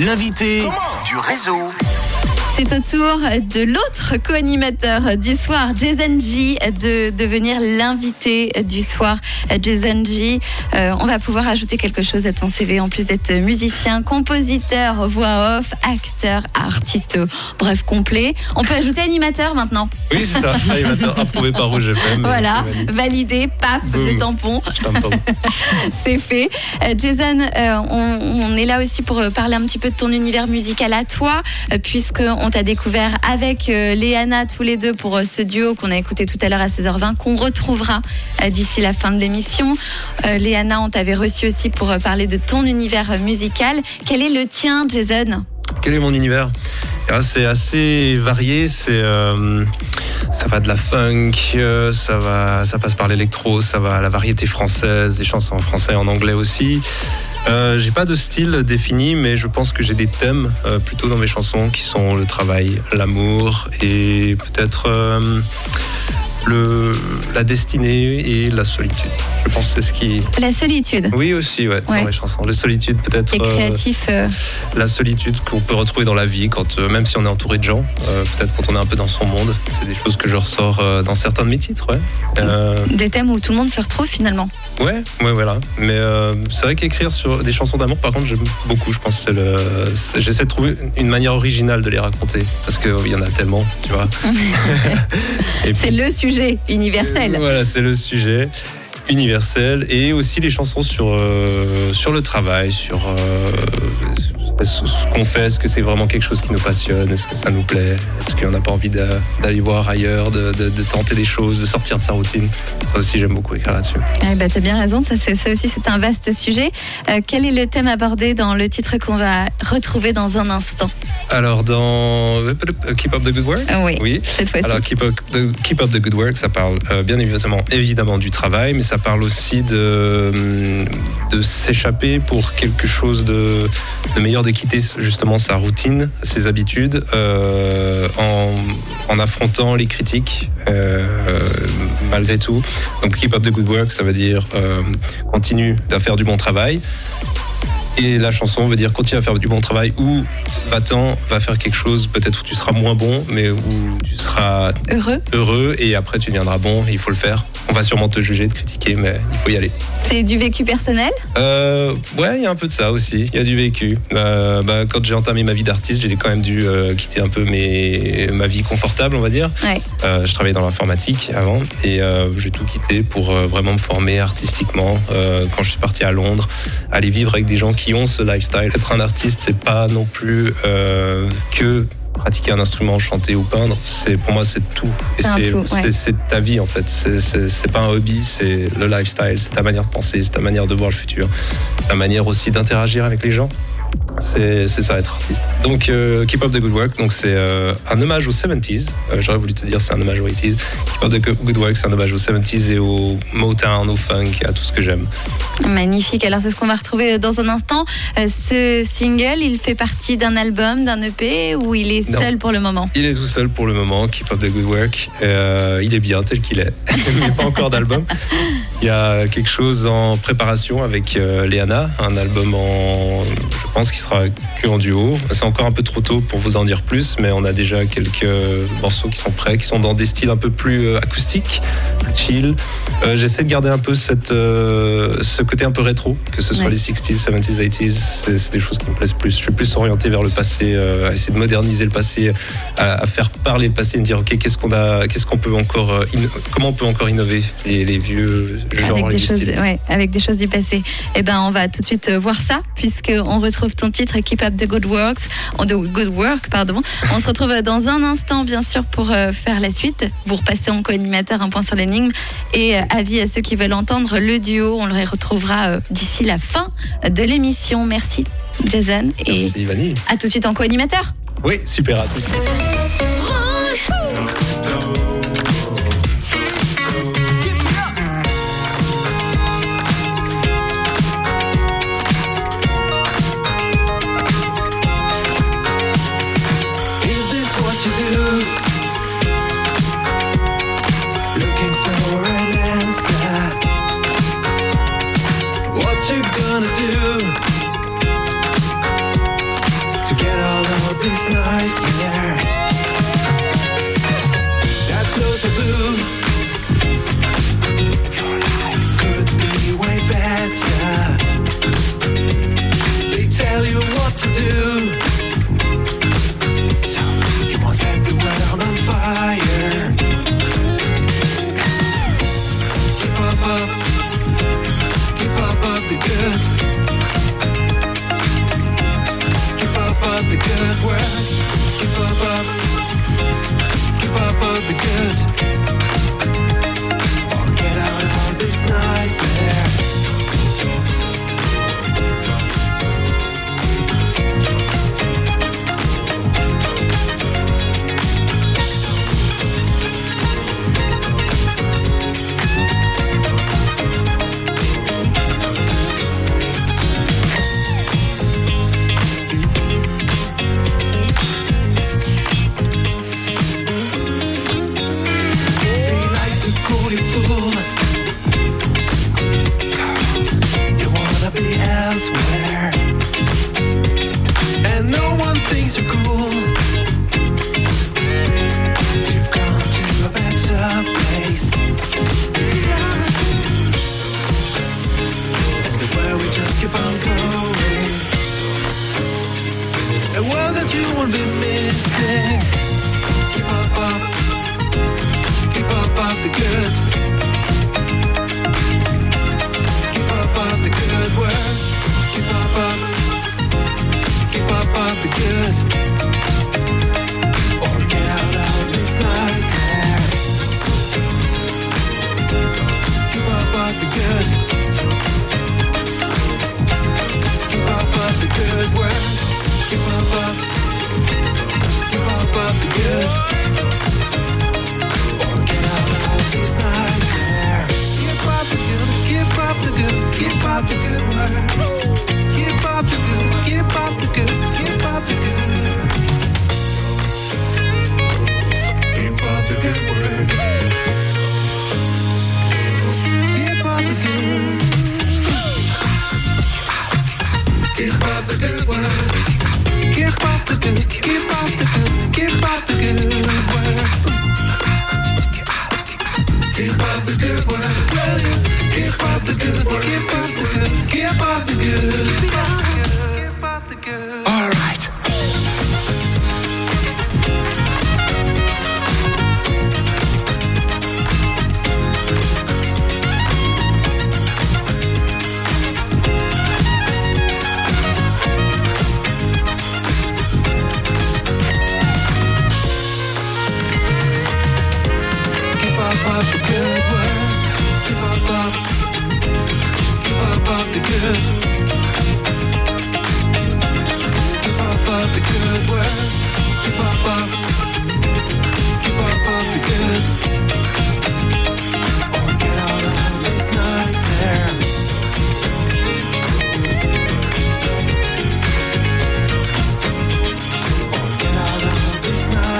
L'invité du réseau. C'est au tour de l'autre co-animateur du soir, Jason G, de devenir l'invité du soir. Jason G, euh, on va pouvoir ajouter quelque chose à ton CV en plus d'être musicien, compositeur, voix off, acteur, artiste, bref, complet. On peut ajouter animateur maintenant. Oui, c'est ça, animateur approuvé par Rouge FM. Voilà, validé, paf, le tampon. c'est fait. Euh, Jason, euh, on, on, est là aussi pour parler un petit peu de ton univers musical à toi, puisque on t'a découvert avec euh, Léana tous les deux pour euh, ce duo qu'on a écouté tout à l'heure à 16h20, qu'on retrouvera euh, d'ici la fin de l'émission. Léana, on t'avait reçu aussi pour parler de ton univers musical. Quel est le tien, Jason? Quel est mon univers? Ah, c'est assez varié, c'est ça va de la funk, ça va ça passe par l'électro, ça va à la variété française, des chansons en français en anglais aussi. Euh, j'ai pas de style défini, mais je pense que j'ai des thèmes euh, plutôt dans mes chansons qui sont le travail, l'amour et peut-être euh, le, la destinée et la solitude. Je pense que c'est ce qui. La solitude. Oui, aussi, ouais, dans les chansons. La solitude, peut-être. Et créatif. Euh, la solitude qu'on peut retrouver dans la vie, quand, euh, même si on est entouré de gens, euh, peut-être quand on est un peu dans son monde. C'est des choses que je ressors dans certains de mes titres, ouais. Des thèmes où tout le monde se retrouve finalement. Ouais, ouais, voilà. Mais c'est vrai qu'écrire sur des chansons d'amour, par contre, j'aime beaucoup. Je pense que le... j'essaie de trouver une manière originale de les raconter parce qu'il y en a tellement, tu vois. c'est le sujet universel. Voilà, c'est le sujet universel et aussi les chansons sur, euh, sur le travail, sur euh, ce qu'on fait, est-ce que c'est vraiment quelque chose qui nous passionne, est-ce que ça nous plaît, est-ce qu'on n'a pas envie d'aller voir ailleurs, de, tenter des choses, de sortir de sa routine? Ça aussi, j'aime beaucoup écrire là-dessus. Eh ben, tu as bien raison, ça, ça aussi c'est un vaste sujet. Euh, quel est le thème abordé dans le titre qu'on va retrouver dans un instant? Alors, dans Keep Up the Good Work? Oui, oui. cette fois-ci. Alors, Keep Up, Keep Up the Good Work, ça parle euh, bien évidemment, évidemment du travail, mais ça parle aussi de, de s'échapper pour quelque chose de, de meilleur de quitter justement sa routine, ses habitudes, euh, en, affrontant les critiques euh, malgré tout. Donc keep up the good work, ça veut dire euh, continue à faire du bon travail. Et la chanson veut dire continue à faire du bon travail ou va-t'en, va faire quelque chose peut-être où tu seras moins bon, mais où tu seras heureux. Heureux et après tu deviendras bon. Il faut le faire. On va sûrement te juger, te critiquer, mais il faut y aller. C'est du vécu personnel euh, Ouais, il y a un peu de ça aussi. Il y a du vécu. Euh, bah, quand j'ai entamé ma vie d'artiste, j'ai quand même dû euh, quitter un peu mes, ma vie confortable, on va dire. Ouais. je travaillais dans l'informatique avant et j'ai tout quitté pour vraiment me former artistiquement. quand je suis parti à Londres, aller vivre avec des gens qui ont ce lifestyle. Être un artiste, c'est pas non plus que pratiquer un instrument, chanter ou peindre, c'est pour moi c'est tout. C'est ta vie en fait. C'est pas un hobby, c'est le lifestyle, c'est ta manière de penser, c'est ta manière de voir le futur, ta manière aussi d'interagir avec les gens c'est ça être artiste. Donc euh, Keep Up the Good Work, donc c'est euh, un hommage aux 70s. Euh, j'aurais voulu te dire c'est un hommage aux 80s. Keep Up the Good Work, c'est un hommage aux 70s et au Motown, au funk à tout ce que j'aime. Magnifique. Alors c'est ce qu'on va retrouver dans un instant. ce single, il fait partie d'un album, d'un EP ou il est seul pour le moment Il est tout seul pour le moment. Keep Up the Good Work. il est bien tel qu'il est. il n'y a pas encore d'album. Il y a quelque chose en préparation avec Léana, un album en, pense, qui sera que en duo. C'est encore un peu trop tôt pour vous en dire plus, mais on a déjà quelques morceaux qui sont prêts, qui sont dans des styles un peu plus euh, acoustiques, plus chill. Euh, j'essaie de garder un peu cette, euh, ce côté un peu rétro, que ce soit les 60s, 70s, 80s. C'est des choses qui me plaisent plus. Je suis plus orienté vers le passé, à essayer de moderniser le passé, à, faire parler le passé, et me dire ok, qu'est-ce qu'on a, qu'est-ce qu'on peut encore, comment on peut encore innover les, les vieux genres, avec des choses, ouais, avec des choses du passé. Et eh ben, on va tout de suite voir ça, puisque on retrouve ton titre Keep Up the Good Works, the Good Work, pardon. On se retrouve dans un instant, bien sûr, pour euh, faire la suite. Vous repassez en co-animateur un point sur l'énigme et euh, avis à ceux qui veulent entendre le duo. On le retrouvera euh, d'ici la fin de l'émission. Merci Jason et Merci, à tout de suite en co-animateur. Oui, super à tout. you. Good.